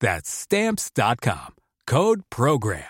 That's Stamps.com. Code Program.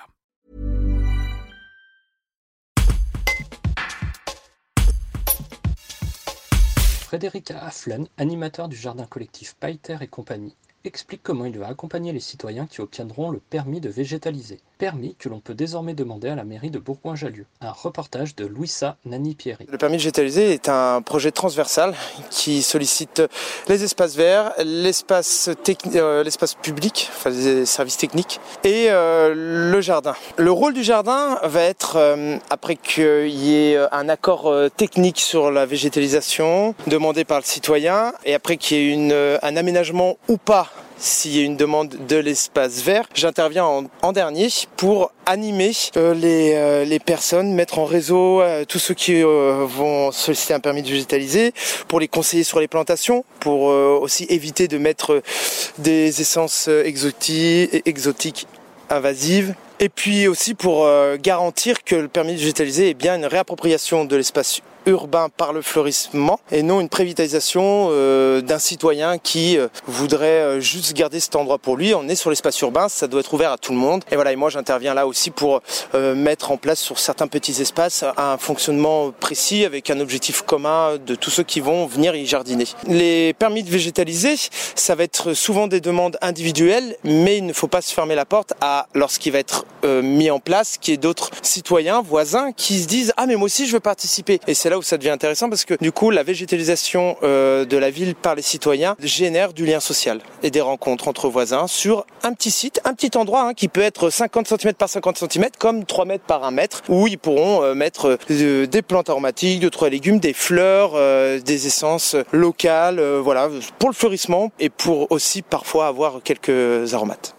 Frédéric Afflen, animateur du jardin collectif Paiter et compagnie, explique comment il va accompagner les citoyens qui obtiendront le permis de végétaliser. Permis que l'on peut désormais demander à la mairie de Bourgoin-Jallieu. Un reportage de Louisa Nani-Pierry. Le permis de végétaliser est un projet transversal qui sollicite les espaces verts, l'espace euh, public, enfin les services techniques, et euh, le jardin. Le rôle du jardin va être, euh, après qu'il y ait un accord technique sur la végétalisation demandé par le citoyen, et après qu'il y ait un aménagement ou pas s'il y a une demande de l'espace vert. J'interviens en, dernier pour animer euh, les, euh, les, personnes, mettre en réseau euh, tous ceux qui vont solliciter un permis de végétaliser, pour les conseiller sur les plantations, pour aussi éviter de mettre des essences exotiques, exotiques invasives et puis aussi pour garantir que le permis de végétaliser est bien une réappropriation de l'espace urbain par le fleurissement et non une prévitalisation euh, d'un citoyen qui euh, voudrait euh, juste garder cet endroit pour lui. On est sur l'espace urbain, ça doit être ouvert à tout le monde. Et voilà, et moi j'interviens là aussi pour mettre en place sur certains petits espaces un fonctionnement précis avec un objectif commun de tous ceux qui vont venir y jardiner. Les permis de végétaliser, ça va être souvent des demandes individuelles, mais il ne faut pas se fermer la porte à lorsqu'il va être mis en place, qu'il y ait d'autres citoyens, voisins qui se disent ah mais moi aussi je veux participer. Où ça devient intéressant parce que du coup la végétalisation euh, de la ville par les citoyens génère du lien social et des rencontres entre voisins sur un petit site, un petit endroit hein, qui peut être 50 cm par 50 cm comme 3 mètres par 1 mètre où ils pourront euh, mettre euh, des plantes aromatiques, d'autres légumes, des fleurs, des essences locales, voilà, pour le fleurissement et pour aussi parfois avoir quelques aromates.